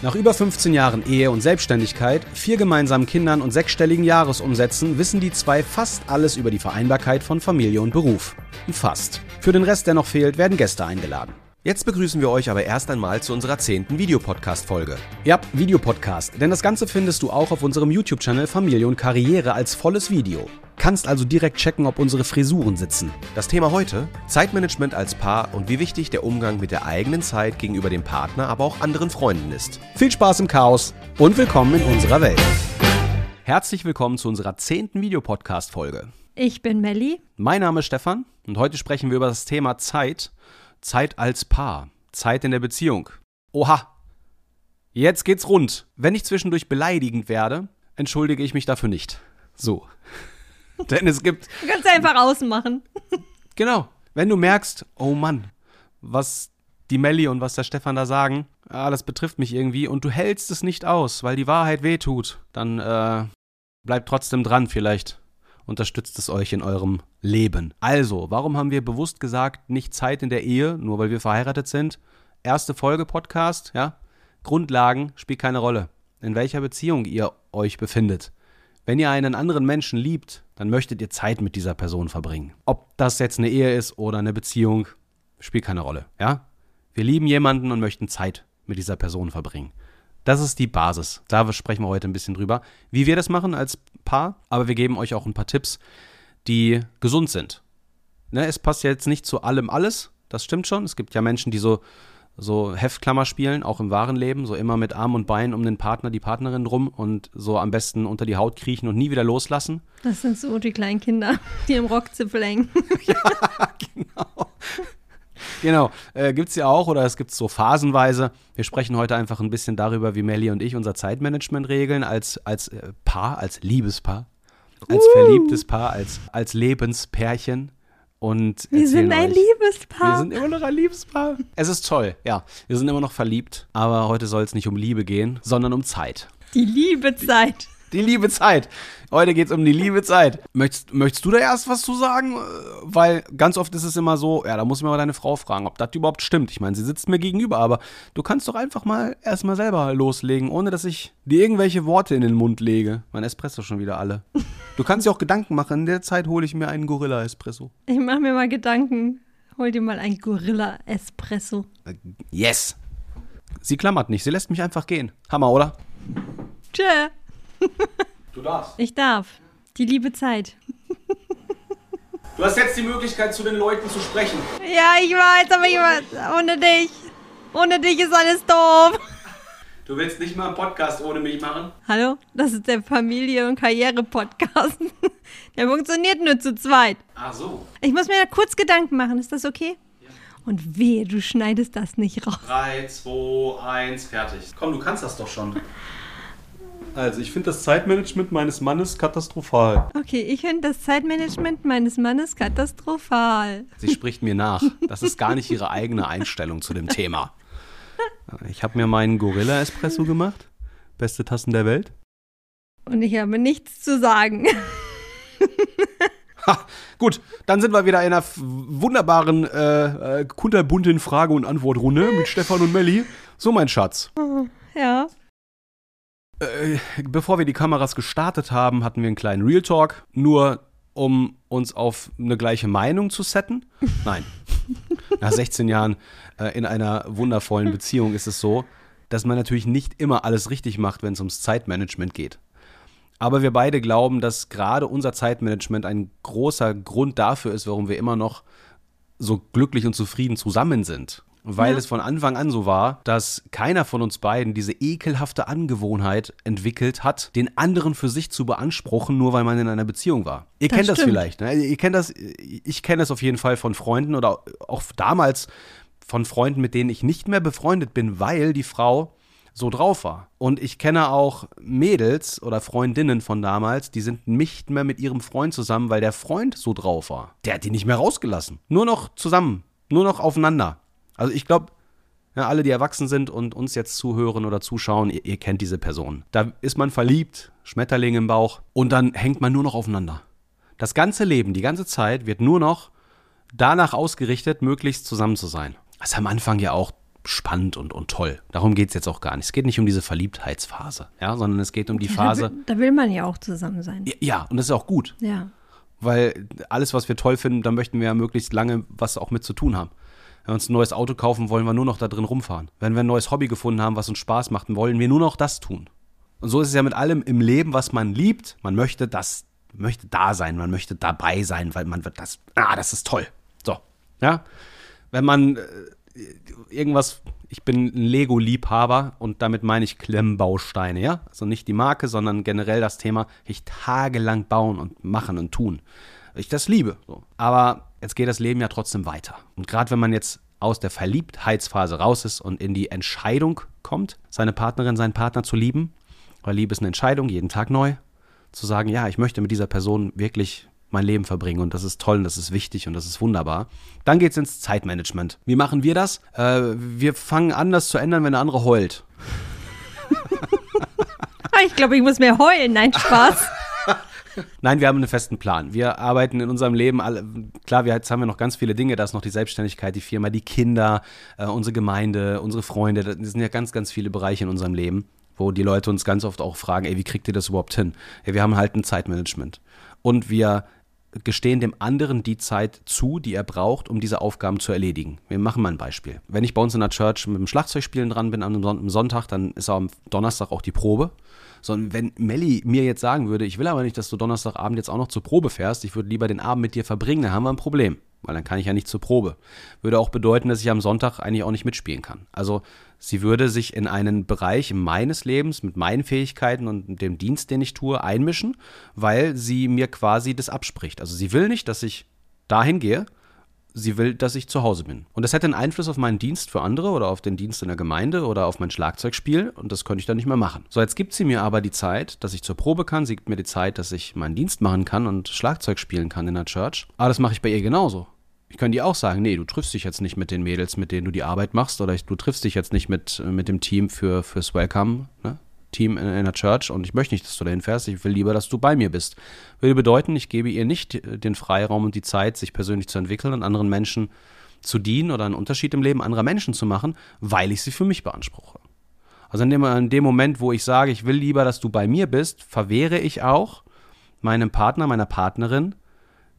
Nach über 15 Jahren Ehe und Selbstständigkeit, vier gemeinsamen Kindern und sechsstelligen Jahresumsätzen wissen die zwei fast alles über die Vereinbarkeit von Familie und Beruf. Fast. Für den Rest, der noch fehlt, werden Gäste eingeladen. Jetzt begrüßen wir euch aber erst einmal zu unserer zehnten Videopodcast-Folge. Ja, Videopodcast, denn das Ganze findest du auch auf unserem YouTube-Channel Familie und Karriere als volles Video. Kannst also direkt checken, ob unsere Frisuren sitzen. Das Thema heute: Zeitmanagement als Paar und wie wichtig der Umgang mit der eigenen Zeit gegenüber dem Partner, aber auch anderen Freunden ist. Viel Spaß im Chaos und willkommen in unserer Welt. Herzlich willkommen zu unserer zehnten Videopodcast-Folge. Ich bin Melli. Mein Name ist Stefan und heute sprechen wir über das Thema Zeit. Zeit als Paar. Zeit in der Beziehung. Oha! Jetzt geht's rund. Wenn ich zwischendurch beleidigend werde, entschuldige ich mich dafür nicht. So. Denn es gibt. Du kannst einfach außen machen. Genau. Wenn du merkst, oh Mann, was die Melli und was der Stefan da sagen, ah, das betrifft mich irgendwie und du hältst es nicht aus, weil die Wahrheit wehtut, dann äh, bleibt trotzdem dran vielleicht. Unterstützt es euch in eurem Leben. Also, warum haben wir bewusst gesagt, nicht Zeit in der Ehe, nur weil wir verheiratet sind? Erste Folge Podcast, ja? Grundlagen spielt keine Rolle. In welcher Beziehung ihr euch befindet. Wenn ihr einen anderen Menschen liebt, dann möchtet ihr Zeit mit dieser Person verbringen. Ob das jetzt eine Ehe ist oder eine Beziehung, spielt keine Rolle, ja? Wir lieben jemanden und möchten Zeit mit dieser Person verbringen. Das ist die Basis. Da sprechen wir heute ein bisschen drüber, wie wir das machen als Paar, aber wir geben euch auch ein paar Tipps, die gesund sind. Ne, es passt jetzt nicht zu allem alles, das stimmt schon. Es gibt ja Menschen, die so so Heftklammer spielen, auch im wahren Leben, so immer mit Arm und Bein um den Partner, die Partnerin rum und so am besten unter die Haut kriechen und nie wieder loslassen. Das sind so die kleinen Kinder, die im Rockzipfel hängen. ja, genau. Genau, äh, gibt es ja auch oder es gibt so phasenweise. Wir sprechen heute einfach ein bisschen darüber, wie Melly und ich unser Zeitmanagement regeln als, als äh, Paar, als Liebespaar, als uh. verliebtes Paar, als, als Lebenspärchen. Und wir sind ein euch, Liebespaar. Wir sind immer noch ein Liebespaar. Es ist toll, ja. Wir sind immer noch verliebt, aber heute soll es nicht um Liebe gehen, sondern um Zeit. Die Liebezeit. Die liebe Zeit. Heute geht es um die liebe Zeit. Möchtest, möchtest du da erst was zu sagen? Weil ganz oft ist es immer so, ja, da muss ich mal deine Frau fragen, ob das überhaupt stimmt. Ich meine, sie sitzt mir gegenüber, aber du kannst doch einfach mal erstmal selber loslegen, ohne dass ich dir irgendwelche Worte in den Mund lege. Mein Espresso schon wieder alle. Du kannst dir auch Gedanken machen. In der Zeit hole ich mir einen Gorilla-Espresso. Ich mache mir mal Gedanken. Hol dir mal einen Gorilla-Espresso. Yes. Sie klammert nicht. Sie lässt mich einfach gehen. Hammer, oder? Tschö. Du darfst. Ich darf. Die liebe Zeit. Du hast jetzt die Möglichkeit, zu den Leuten zu sprechen. Ja, ich weiß, aber ich weiß, ohne dich. Ohne dich ist alles doof. Du willst nicht mal einen Podcast ohne mich machen? Hallo? Das ist der Familie- und Karriere-Podcast. Der funktioniert nur zu zweit. Ach so. Ich muss mir da kurz Gedanken machen. Ist das okay? Ja. Und wehe, du schneidest das nicht raus. 3, 2, 1, fertig. Komm, du kannst das doch schon. Also, ich finde das Zeitmanagement meines Mannes katastrophal. Okay, ich finde das Zeitmanagement meines Mannes katastrophal. Sie spricht mir nach. Das ist gar nicht ihre eigene Einstellung zu dem Thema. Ich habe mir meinen Gorilla-Espresso gemacht. Beste Tassen der Welt. Und ich habe nichts zu sagen. Ha, gut, dann sind wir wieder in einer wunderbaren, äh, äh, kunterbunten Frage- und Antwortrunde mit Stefan und Melli. So, mein Schatz. Ja. Äh, bevor wir die Kameras gestartet haben, hatten wir einen kleinen Real Talk, nur um uns auf eine gleiche Meinung zu setten. Nein. Nach 16 Jahren äh, in einer wundervollen Beziehung ist es so, dass man natürlich nicht immer alles richtig macht, wenn es ums Zeitmanagement geht. Aber wir beide glauben, dass gerade unser Zeitmanagement ein großer Grund dafür ist, warum wir immer noch so glücklich und zufrieden zusammen sind weil ja. es von Anfang an so war, dass keiner von uns beiden diese ekelhafte Angewohnheit entwickelt hat, den anderen für sich zu beanspruchen, nur weil man in einer Beziehung war. Ihr das kennt stimmt. das vielleicht, ne? Ihr kennt das, ich kenne das auf jeden Fall von Freunden oder auch damals von Freunden, mit denen ich nicht mehr befreundet bin, weil die Frau so drauf war. Und ich kenne auch Mädels oder Freundinnen von damals, die sind nicht mehr mit ihrem Freund zusammen, weil der Freund so drauf war. Der hat die nicht mehr rausgelassen. Nur noch zusammen, nur noch aufeinander. Also ich glaube, ja, alle, die erwachsen sind und uns jetzt zuhören oder zuschauen, ihr, ihr kennt diese Person. Da ist man verliebt, Schmetterling im Bauch und dann hängt man nur noch aufeinander. Das ganze Leben, die ganze Zeit wird nur noch danach ausgerichtet, möglichst zusammen zu sein. Das ist am Anfang ja auch spannend und, und toll. Darum geht es jetzt auch gar nicht. Es geht nicht um diese Verliebtheitsphase, ja, sondern es geht um die Ja, Phase. Da, will- da will man ja auch zusammen sein. Ja, Ja, und das ist auch gut, Ja. weil alles, was wir toll finden, da möchten wir ja möglichst lange was auch mit zu tun haben. Wenn wir uns ein neues Auto kaufen, wollen wir nur noch da drin rumfahren. Wenn wir ein neues Hobby gefunden haben, was uns Spaß macht, wollen wir nur noch das tun. Und so ist es ja mit allem im Leben, was man liebt. Man möchte das, möchte da sein, man möchte dabei sein, weil man wird das, ah, das ist toll. So, ja. Wenn man äh, irgendwas, ich bin ein Lego-Liebhaber und damit meine ich Klemmbausteine, ja. Also nicht die Marke, sondern generell das Thema, ich tagelang bauen und machen und tun. Ich das liebe. So. Aber jetzt geht das Leben ja trotzdem weiter. Und gerade wenn man jetzt aus der Verliebtheitsphase raus ist und in die Entscheidung kommt, seine Partnerin, seinen Partner zu lieben, weil Liebe ist eine Entscheidung, jeden Tag neu, zu sagen, ja, ich möchte mit dieser Person wirklich mein Leben verbringen und das ist toll und das ist wichtig und das ist wunderbar. Dann geht's ins Zeitmanagement. Wie machen wir das? Äh, wir fangen an, das zu ändern, wenn der andere heult. Ich glaube, ich muss mehr heulen. Nein, Spaß. Nein, wir haben einen festen Plan. Wir arbeiten in unserem Leben alle, klar, wir, jetzt haben wir noch ganz viele Dinge, da ist noch die Selbstständigkeit, die Firma, die Kinder, äh, unsere Gemeinde, unsere Freunde, das sind ja ganz, ganz viele Bereiche in unserem Leben, wo die Leute uns ganz oft auch fragen, ey, wie kriegt ihr das überhaupt hin? Ja, wir haben halt ein Zeitmanagement. Und wir gestehen dem anderen die Zeit zu, die er braucht, um diese Aufgaben zu erledigen. Wir machen mal ein Beispiel. Wenn ich bei uns in der Church mit dem Schlagzeugspielen dran bin am Sonntag, dann ist am Donnerstag auch die Probe. Sondern wenn Melli mir jetzt sagen würde, ich will aber nicht, dass du Donnerstagabend jetzt auch noch zur Probe fährst, ich würde lieber den Abend mit dir verbringen, dann haben wir ein Problem. Weil dann kann ich ja nicht zur Probe. Würde auch bedeuten, dass ich am Sonntag eigentlich auch nicht mitspielen kann. Also sie würde sich in einen Bereich meines Lebens mit meinen Fähigkeiten und dem Dienst, den ich tue, einmischen, weil sie mir quasi das abspricht. Also sie will nicht, dass ich dahin gehe, sie will, dass ich zu Hause bin. Und das hätte einen Einfluss auf meinen Dienst für andere oder auf den Dienst in der Gemeinde oder auf mein Schlagzeugspiel und das könnte ich dann nicht mehr machen. So, jetzt gibt sie mir aber die Zeit, dass ich zur Probe kann, sie gibt mir die Zeit, dass ich meinen Dienst machen kann und Schlagzeug spielen kann in der Church. Aber das mache ich bei ihr genauso. Ich könnte ihr auch sagen, nee, du triffst dich jetzt nicht mit den Mädels, mit denen du die Arbeit machst, oder ich, du triffst dich jetzt nicht mit, äh, mit dem Team für, fürs Welcome, ne? Team in, in der Church und ich möchte nicht, dass du dahin fährst, ich will lieber, dass du bei mir bist. Würde bedeuten, ich gebe ihr nicht äh, den Freiraum und die Zeit, sich persönlich zu entwickeln und anderen Menschen zu dienen oder einen Unterschied im Leben anderer Menschen zu machen, weil ich sie für mich beanspruche. Also in dem, in dem Moment, wo ich sage, ich will lieber, dass du bei mir bist, verwehre ich auch meinem Partner, meiner Partnerin,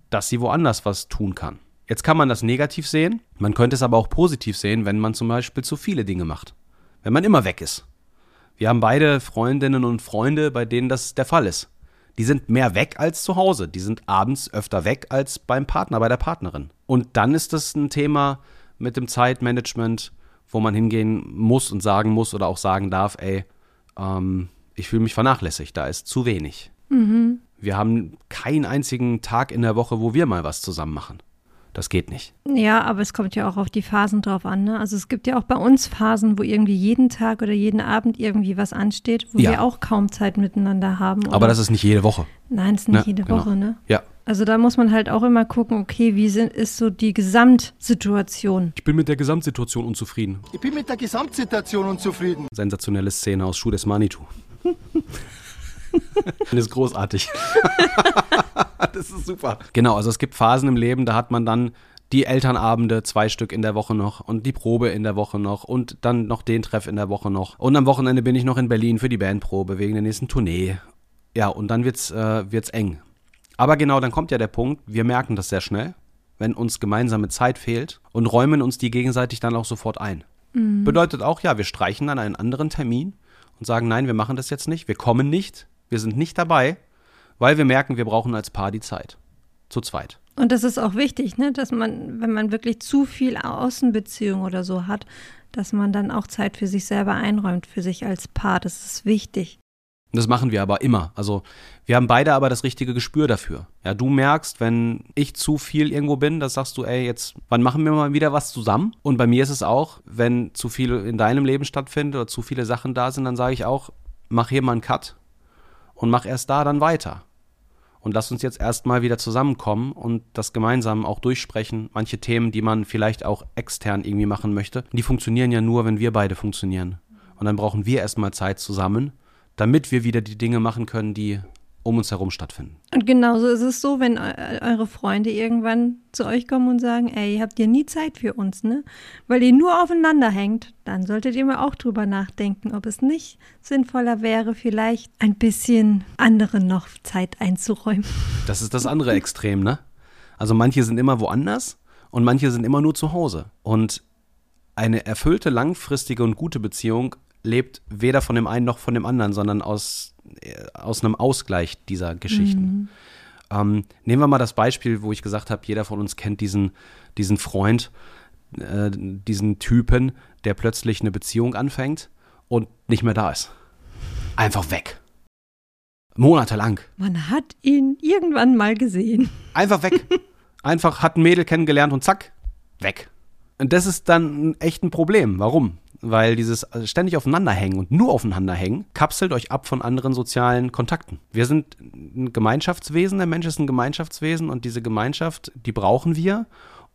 dass sie woanders was tun kann. Jetzt kann man das negativ sehen, man könnte es aber auch positiv sehen, wenn man zum Beispiel zu viele Dinge macht. Wenn man immer weg ist. Wir haben beide Freundinnen und Freunde, bei denen das der Fall ist. Die sind mehr weg als zu Hause. Die sind abends öfter weg als beim Partner, bei der Partnerin. Und dann ist das ein Thema mit dem Zeitmanagement, wo man hingehen muss und sagen muss oder auch sagen darf, ey, ähm, ich fühle mich vernachlässigt, da ist zu wenig. Wir haben keinen einzigen Tag in der Woche, wo wir mal was zusammen machen. Das geht nicht. Ja, aber es kommt ja auch auf die Phasen drauf an. Ne? Also es gibt ja auch bei uns Phasen, wo irgendwie jeden Tag oder jeden Abend irgendwie was ansteht, wo Ja. wir auch kaum Zeit miteinander haben. Aber oder- das ist nicht jede Woche. Nein, das ist nicht Ne, jede genau. Woche, ne? Ja. Also da muss man halt auch immer gucken, okay, wie sind, ist so die Gesamtsituation. Ich bin mit der Gesamtsituation unzufrieden. Ich bin mit der Gesamtsituation unzufrieden. Sensationelle Szene aus Schuh des Manitou. das ist großartig. das ist super. Genau, also es gibt Phasen im Leben, da hat man dann die Elternabende, zwei Stück in der Woche noch und die Probe in der Woche noch und dann noch den Treff in der Woche noch. Und am Wochenende bin ich noch in Berlin für die Bandprobe wegen der nächsten Tournee. Ja, und dann wird's, äh, wird's eng. Aber genau, dann kommt ja der Punkt, wir merken das sehr schnell, wenn uns gemeinsame Zeit fehlt und räumen uns die gegenseitig dann auch sofort ein. Bedeutet auch, ja, wir streichen dann einen anderen Termin und sagen, nein, wir machen das jetzt nicht, wir kommen nicht, wir sind nicht dabei, weil wir merken, wir brauchen als Paar die Zeit. Zu zweit. Und das ist auch wichtig, ne? dass man, wenn man wirklich zu viel Außenbeziehung oder so hat, dass man dann auch Zeit für sich selber einräumt, für sich als Paar. Das ist wichtig. Das machen wir aber immer. Also wir haben beide aber das richtige Gespür dafür. Ja, du merkst, wenn ich zu viel irgendwo bin, das sagst du, ey, jetzt, wann machen wir mal wieder was zusammen? Und bei mir ist es auch, wenn zu viel in deinem Leben stattfindet oder zu viele Sachen da sind, dann sage ich auch, mach hier mal einen Cut und mach erst da dann weiter. Und lass uns jetzt erstmal wieder zusammenkommen und das gemeinsam auch durchsprechen. Manche Themen, die man vielleicht auch extern irgendwie machen möchte, die funktionieren ja nur, wenn wir beide funktionieren. Und dann brauchen wir erstmal Zeit zusammen, damit wir wieder die Dinge machen können, die um uns herum stattfinden. Und genauso ist es so, wenn eure Freunde irgendwann zu euch kommen und sagen, ey, habt ihr nie Zeit für uns, ne? Weil ihr nur aufeinander hängt, dann solltet ihr mal auch drüber nachdenken, ob es nicht sinnvoller wäre, vielleicht ein bisschen anderen noch Zeit einzuräumen. Das ist das andere Extrem, ne? Also manche sind immer woanders und manche sind immer nur zu Hause. Und eine erfüllte, langfristige und gute Beziehung lebt weder von dem einen noch von dem anderen, sondern aus, äh, aus einem Ausgleich dieser Geschichten. Mhm. Ähm, nehmen wir mal das Beispiel, wo ich gesagt habe, jeder von uns kennt diesen, diesen Freund, äh, diesen Typen, der plötzlich eine Beziehung anfängt und nicht mehr da ist. Einfach weg. Monatelang. Man hat ihn irgendwann mal gesehen. Einfach weg. Einfach hat ein Mädel kennengelernt und zack, weg. Und das ist dann echt ein Problem. Warum? Weil dieses äh, ständig aufeinanderhängen und nur aufeinanderhängen kapselt euch ab von anderen sozialen Kontakten. Wir sind ein Gemeinschaftswesen, der Mensch ist ein Gemeinschaftswesen und diese Gemeinschaft, die brauchen wir.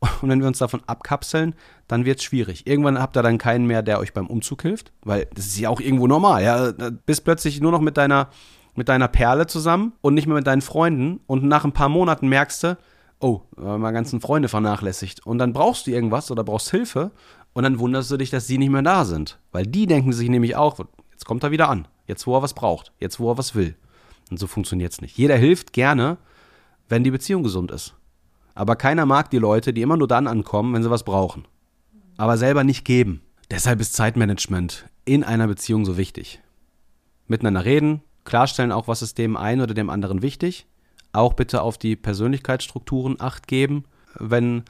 Und wenn wir uns davon abkapseln, dann wird es schwierig. Irgendwann habt ihr dann keinen mehr, der euch beim Umzug hilft, weil das ist ja auch irgendwo normal. Ja, bist plötzlich nur noch mit deiner, mit deiner Perle zusammen und nicht mehr mit deinen Freunden und nach ein paar Monaten merkst du, oh, meine ganzen Freunde vernachlässigt. Und dann brauchst du irgendwas oder brauchst Hilfe und dann wunderst du dich, dass sie nicht mehr da sind. Weil die denken sich nämlich auch, jetzt kommt er wieder an. Jetzt, wo er was braucht. Jetzt, wo er was will. Und so funktioniert es nicht. Jeder hilft gerne, wenn die Beziehung gesund ist. Aber keiner mag die Leute, die immer nur dann ankommen, wenn sie was brauchen. Aber selber nicht geben. Deshalb ist Zeitmanagement in einer Beziehung so wichtig. Miteinander reden, klarstellen auch, was ist dem einen oder dem anderen wichtig. Auch bitte auf die Persönlichkeitsstrukturen acht geben. Wenn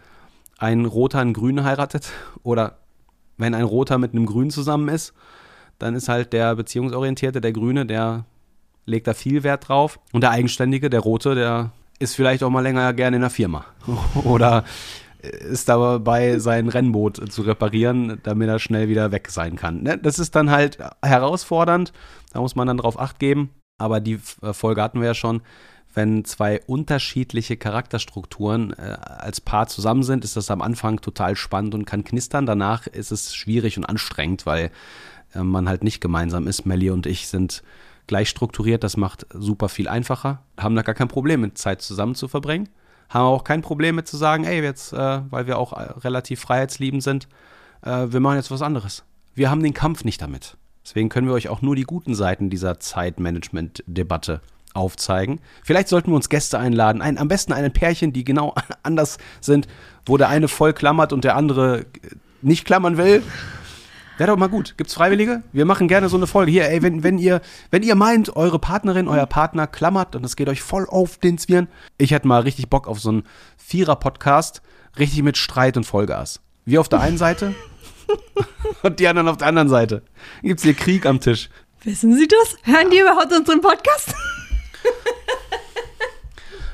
ein Roter einen Grünen heiratet oder wenn ein Roter mit einem Grünen zusammen ist, dann ist halt der Beziehungsorientierte, der Grüne, der legt da viel Wert drauf. Und der Eigenständige, der Rote, der ist vielleicht auch mal länger gerne in der Firma. Oder ist dabei, sein Rennboot zu reparieren, damit er schnell wieder weg sein kann. Ne? Das ist dann halt herausfordernd. Da muss man dann drauf acht geben. Aber die Folge hatten wir ja schon wenn zwei unterschiedliche Charakterstrukturen äh, als Paar zusammen sind, ist das am Anfang total spannend und kann knistern. Danach ist es schwierig und anstrengend, weil äh, man halt nicht gemeinsam ist. Melly und ich sind gleich strukturiert, das macht super viel einfacher. Haben da gar kein Problem mit Zeit zusammen zu verbringen. Haben auch kein Problem mit zu sagen, ey, jetzt, äh, weil wir auch äh, relativ freiheitsliebend sind, äh, wir machen jetzt was anderes. Wir haben den Kampf nicht damit. Deswegen können wir euch auch nur die guten Seiten dieser Zeitmanagement-Debatte aufzeigen. Vielleicht sollten wir uns Gäste einladen. Ein, am besten ein Pärchen, die genau anders sind, wo der eine voll klammert und der andere nicht klammern will. Wäre doch mal gut. Gibt's Freiwillige? Wir machen gerne so eine Folge. Hier, ey, wenn, wenn, ihr, wenn ihr meint, eure Partnerin, euer Partner klammert und es geht euch voll auf den Zwirn. Ich hätte mal richtig Bock auf so einen Vierer-Podcast, richtig mit Streit und Vollgas. Wir auf der einen Seite und die anderen auf der anderen Seite. Gibt's hier Krieg am Tisch. Wissen Sie das? Hören die überhaupt unseren Podcast?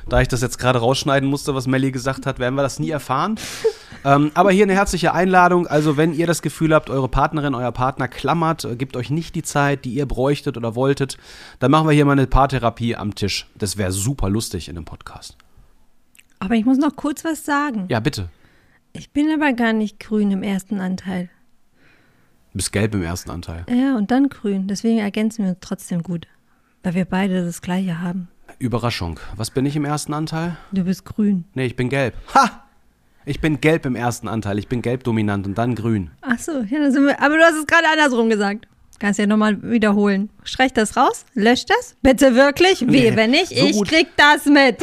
Da ich das jetzt gerade rausschneiden musste, was Melly gesagt hat, werden wir das nie erfahren. ähm, aber hier eine herzliche Einladung. Also, wenn ihr das Gefühl habt, eure Partnerin, euer Partner klammert, äh, gibt euch nicht die Zeit, die ihr bräuchtet oder wolltet, dann machen wir hier mal eine Paartherapie am Tisch. Das wäre super lustig in einem Podcast. Aber ich muss noch kurz was sagen. Ja, bitte. Ich bin aber gar nicht grün im ersten Anteil. Du bist gelb im ersten Anteil. Ja, und dann grün. Deswegen ergänzen wir uns trotzdem gut. Weil wir beide das gleiche haben. Überraschung. Was bin ich im ersten Anteil? Du bist grün. Nee, ich bin gelb. Ha! Ich bin gelb im ersten Anteil. Ich bin gelb dominant und dann grün. Ach so, ja, dann sind wir, aber du hast es gerade andersrum gesagt. Kannst ja nochmal wiederholen. Streich das raus, lösch das. Bitte wirklich? Wehe, nee, wenn nicht, so ich gut. krieg das mit.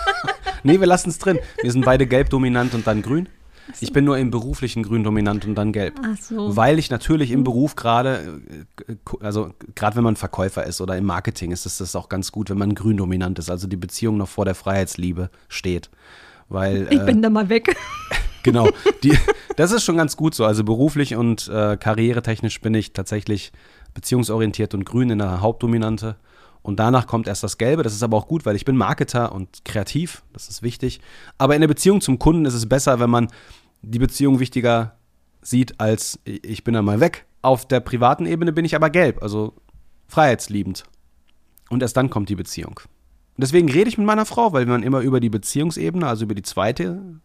nee, wir lassen es drin. Wir sind beide gelb dominant und dann grün. So. Ich bin nur im beruflichen grün dominant und dann gelb. Ach so. Weil ich natürlich im Beruf gerade, äh, also gerade wenn man Verkäufer ist oder im Marketing, ist es das auch ganz gut, wenn man grün dominant ist, also die Beziehung noch vor der Freiheitsliebe steht. Weil, ich äh, bin da mal weg. genau, die, das ist schon ganz gut so. Also beruflich und äh, karrieretechnisch bin ich tatsächlich beziehungsorientiert und grün in der Hauptdominante. Und danach kommt erst das Gelbe. Das ist aber auch gut, weil ich bin Marketer und kreativ. Das ist wichtig. Aber in der Beziehung zum Kunden ist es besser, wenn man die Beziehung wichtiger sieht, als ich bin einmal weg. Auf der privaten Ebene bin ich aber gelb, also freiheitsliebend. Und erst dann kommt die Beziehung. Und deswegen rede ich mit meiner Frau, weil man immer über die Beziehungsebene, also über die zweite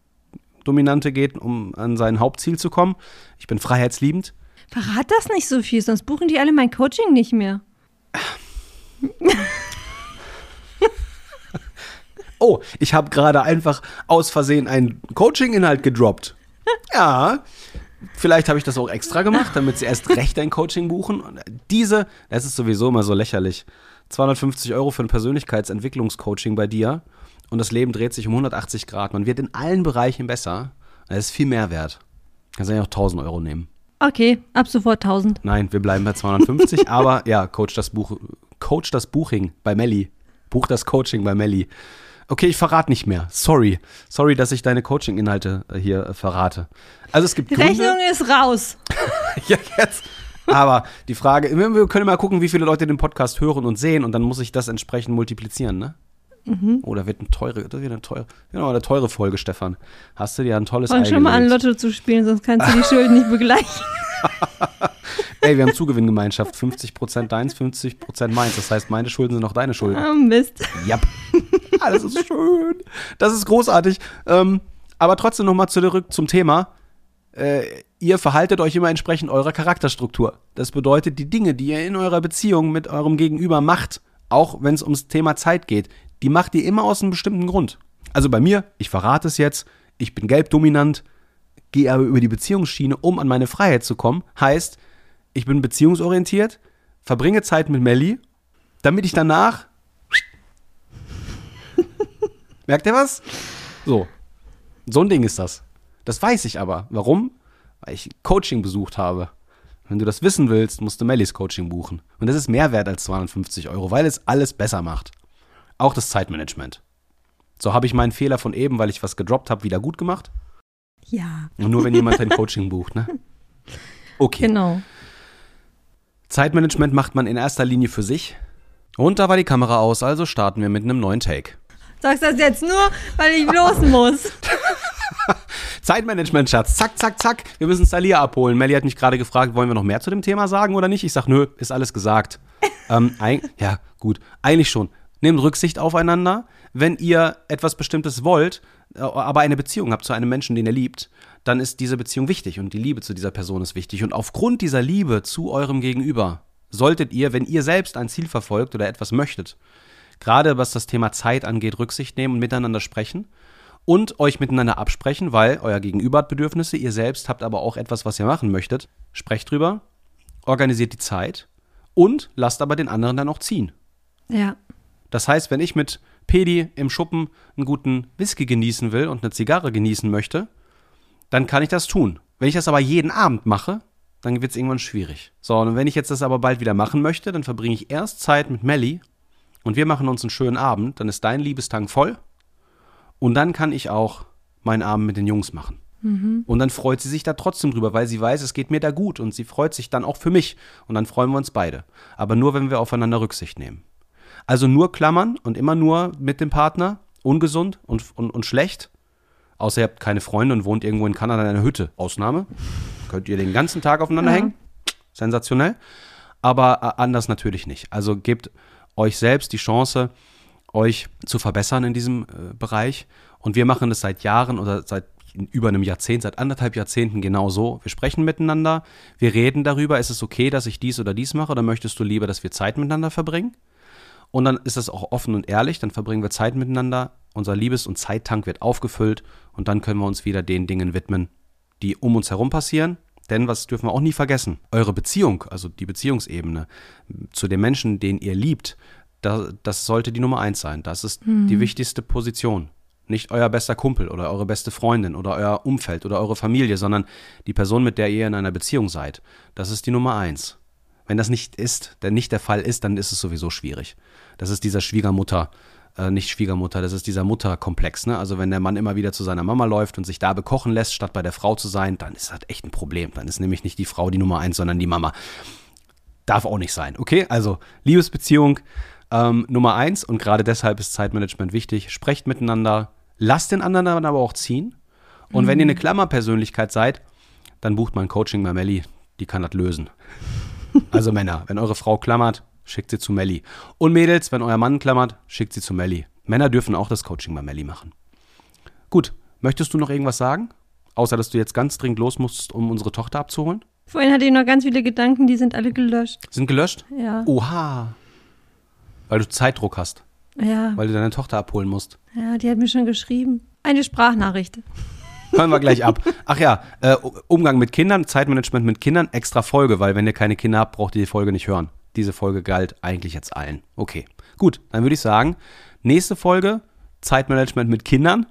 Dominante geht, um an sein Hauptziel zu kommen. Ich bin freiheitsliebend. Verrat das nicht so viel, sonst buchen die alle mein Coaching nicht mehr. oh, ich habe gerade einfach aus Versehen einen Coaching-Inhalt gedroppt. Ja, vielleicht habe ich das auch extra gemacht, damit sie erst recht ein Coaching buchen. Und diese, das ist sowieso immer so lächerlich. 250 Euro für ein Persönlichkeitsentwicklungscoaching bei dir und das Leben dreht sich um 180 Grad. Man wird in allen Bereichen besser. Das ist viel mehr wert. Kannst ja auch 1000 Euro nehmen. Okay, ab sofort 1000. Nein, wir bleiben bei 250, aber ja, Coach das Buch, Coach das Buching bei Melli. Buch das Coaching bei Melli. Okay, ich verrate nicht mehr. Sorry. Sorry, dass ich deine Coaching-Inhalte äh, hier äh, verrate. Also es gibt Die Gründe. Rechnung ist raus. ja, jetzt. Aber die Frage, wir können mal gucken, wie viele Leute den Podcast hören und sehen und dann muss ich das entsprechend multiplizieren, ne? Mhm. Oh, da wird eine teure, das wird eine teure, genau, eine teure Folge, Stefan. Hast du dir ein tolles Fang schon mal an. Lotto zu spielen, sonst kannst du die Schulden nicht begleichen. Ey, wir haben Zugewinngemeinschaft. 50% deins, 50% meins. Das heißt, meine Schulden sind auch deine Schulden. Ah, Mist. Ja. Ah, das ist schön. Das ist großartig. Ähm, aber trotzdem nochmal zurück zum Thema. Äh, ihr verhaltet euch immer entsprechend eurer Charakterstruktur. Das bedeutet, die Dinge, die ihr in eurer Beziehung mit eurem Gegenüber macht, auch wenn es ums Thema Zeit geht, die macht ihr immer aus einem bestimmten Grund. Also bei mir, ich verrate es jetzt, ich bin gelbdominant, gehe aber über die Beziehungsschiene, um an meine Freiheit zu kommen. Heißt, ich bin beziehungsorientiert, verbringe Zeit mit Melli, damit ich danach. Merkt ihr was? So. So ein Ding ist das. Das weiß ich aber. Warum? Weil ich Coaching besucht habe. Wenn du das wissen willst, musst du Mellis Coaching buchen. Und das ist mehr wert als 250 Euro, weil es alles besser macht. Auch das Zeitmanagement. So habe ich meinen Fehler von eben, weil ich was gedroppt habe, wieder gut gemacht. Ja, Und nur wenn jemand ein Coaching bucht, ne? Okay. genau. Zeitmanagement macht man in erster Linie für sich. Und da war die Kamera aus, also starten wir mit einem neuen Take. Sagst das jetzt nur, weil ich los muss. Zeitmanagement, Schatz. Zack, zack, zack. Wir müssen Salia abholen. Melly hat mich gerade gefragt, wollen wir noch mehr zu dem Thema sagen oder nicht? Ich sag, nö, ist alles gesagt. ähm, ein, ja, gut. Eigentlich schon. Nehmt Rücksicht aufeinander. Wenn ihr etwas Bestimmtes wollt, äh, aber eine Beziehung habt zu einem Menschen, den ihr liebt, dann ist diese Beziehung wichtig und die Liebe zu dieser Person ist wichtig. Und aufgrund dieser Liebe zu eurem Gegenüber solltet ihr, wenn ihr selbst ein Ziel verfolgt oder etwas möchtet, gerade was das Thema Zeit angeht, Rücksicht nehmen und miteinander sprechen und euch miteinander absprechen, weil euer Gegenüber hat Bedürfnisse, ihr selbst habt aber auch etwas, was ihr machen möchtet. Sprecht drüber, organisiert die Zeit und lasst aber den anderen dann auch ziehen. Ja. Das heißt, wenn ich mit Pedi im Schuppen einen guten Whisky genießen will und eine Zigarre genießen möchte, dann kann ich das tun. Wenn ich das aber jeden Abend mache, dann wird es irgendwann schwierig. So, und wenn ich jetzt das aber bald wieder machen möchte, dann verbringe ich erst Zeit mit Melly und wir machen uns einen schönen Abend, dann ist dein Liebestank voll und dann kann ich auch meinen Abend mit den Jungs machen. Und dann freut sie sich da trotzdem drüber, weil sie weiß, es geht mir da gut und sie freut sich dann auch für mich und dann freuen wir uns beide. Aber nur, wenn wir aufeinander Rücksicht nehmen. Also nur klammern und immer nur mit dem Partner, ungesund und, und, und schlecht. Außer ihr habt keine Freunde und wohnt irgendwo in Kanada in einer Hütte. Ausnahme. Könnt ihr den ganzen Tag aufeinander Ja. hängen. Sensationell. Aber äh, anders natürlich nicht. Also gebt euch selbst die Chance, euch zu verbessern in diesem äh, Bereich. Und wir machen das seit Jahren oder seit über einem Jahrzehnt, seit anderthalb Jahrzehnten genau so. Wir sprechen miteinander, wir reden darüber, ist es okay, dass ich dies oder dies mache oder möchtest du lieber, dass wir Zeit miteinander verbringen? Und dann ist es auch offen und ehrlich, dann verbringen wir Zeit miteinander, unser Liebes- und Zeittank wird aufgefüllt und dann können wir uns wieder den Dingen widmen, die um uns herum passieren. Denn was dürfen wir auch nie vergessen? Eure Beziehung, also die Beziehungsebene zu den Menschen, den ihr liebt, da, das sollte die Nummer eins sein. Das ist die wichtigste Position. Nicht euer bester Kumpel oder eure beste Freundin oder euer Umfeld oder eure Familie, sondern die Person, mit der ihr in einer Beziehung seid. Das ist die Nummer eins. Wenn das nicht ist, denn nicht der Fall ist, dann ist es sowieso schwierig. Das ist dieser Schwiegermutter, äh, nicht Schwiegermutter, das ist dieser Mutterkomplex. Ne? Also wenn der Mann immer wieder zu seiner Mama läuft und sich da bekochen lässt, statt bei der Frau zu sein, dann ist das echt ein Problem. Dann ist nämlich nicht die Frau die Nummer eins, sondern die Mama. darf auch nicht sein, okay? Also Liebesbeziehung ähm, Nummer eins und gerade deshalb ist Zeitmanagement wichtig. Sprecht miteinander, lasst den anderen dann aber auch ziehen. Und mhm. wenn ihr eine Klammerpersönlichkeit seid, dann bucht mal ein Coaching bei Melli, die kann das lösen. Also Männer, wenn eure Frau klammert, schickt sie zu Melli. Und Mädels, wenn euer Mann klammert, schickt sie zu Melli. Männer dürfen auch das Coaching bei Melli machen. Gut, möchtest du noch irgendwas sagen? Außer, dass du jetzt ganz dringend los musst, um unsere Tochter abzuholen? Vorhin hatte ich noch ganz viele Gedanken, die sind alle gelöscht. Sind gelöscht? Ja. Oha. Weil du Zeitdruck hast. Ja. Weil du deine Tochter abholen musst. Ja, die hat mir schon geschrieben. Eine Sprachnachricht. Hören wir gleich ab. Ach ja, äh, Umgang mit Kindern, Zeitmanagement mit Kindern, extra Folge, weil wenn ihr keine Kinder habt, braucht ihr die Folge nicht hören. Diese Folge galt eigentlich jetzt allen. Okay, gut, dann würde ich sagen, nächste Folge, Zeitmanagement mit Kindern.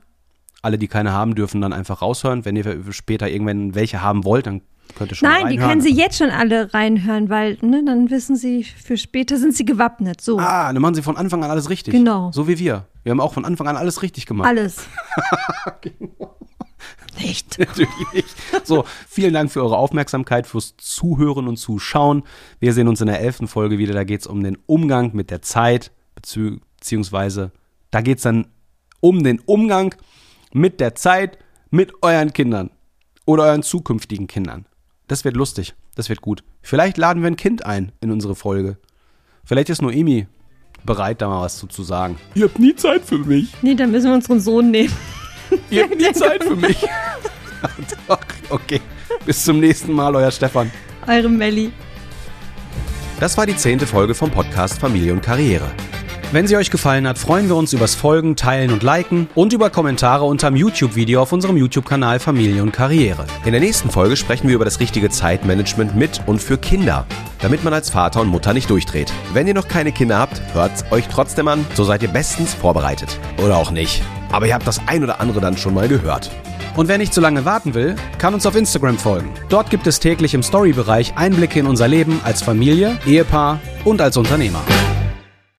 Alle, die keine haben, dürfen dann einfach raushören. Wenn ihr später irgendwann welche haben wollt, dann könnt ihr schon Nein, die können sie jetzt schon alle reinhören, weil ne, dann wissen sie, für später sind sie gewappnet. So. Ah, dann machen sie von Anfang an alles richtig. Genau. So wie wir. Wir haben auch von Anfang an alles richtig gemacht. Alles. genau. Nicht. Natürlich. So, vielen Dank für eure Aufmerksamkeit, fürs Zuhören und Zuschauen. Wir sehen uns in der elften Folge wieder. Da geht es um den Umgang mit der Zeit, beziehungsweise da geht es dann um den Umgang mit der Zeit mit euren Kindern oder euren zukünftigen Kindern. Das wird lustig. Das wird gut. Vielleicht laden wir ein Kind ein in unsere Folge. Vielleicht ist Noemi bereit, da mal was zu, zu sagen. Ihr habt nie Zeit für mich. Nee, dann müssen wir unseren Sohn nehmen. Ihr habt nie Zeit für mich. Doch, okay. Bis zum nächsten Mal, euer Stefan. Eure Melli. Das war die zehnte Folge vom Podcast Familie und Karriere. Wenn sie euch gefallen hat, freuen wir uns übers Folgen, Teilen und Liken und über Kommentare unterm YouTube-Video auf unserem YouTube-Kanal Familie und Karriere. In der nächsten Folge sprechen wir über das richtige Zeitmanagement mit und für Kinder, damit man als Vater und Mutter nicht durchdreht. Wenn ihr noch keine Kinder habt, hört's euch trotzdem an, so seid ihr bestens vorbereitet. Oder auch nicht. Aber ihr habt das ein oder andere dann schon mal gehört. Und wer nicht so lange warten will, kann uns auf Instagram folgen. Dort gibt es täglich im Story-Bereich Einblicke in unser Leben als Familie, Ehepaar und als Unternehmer.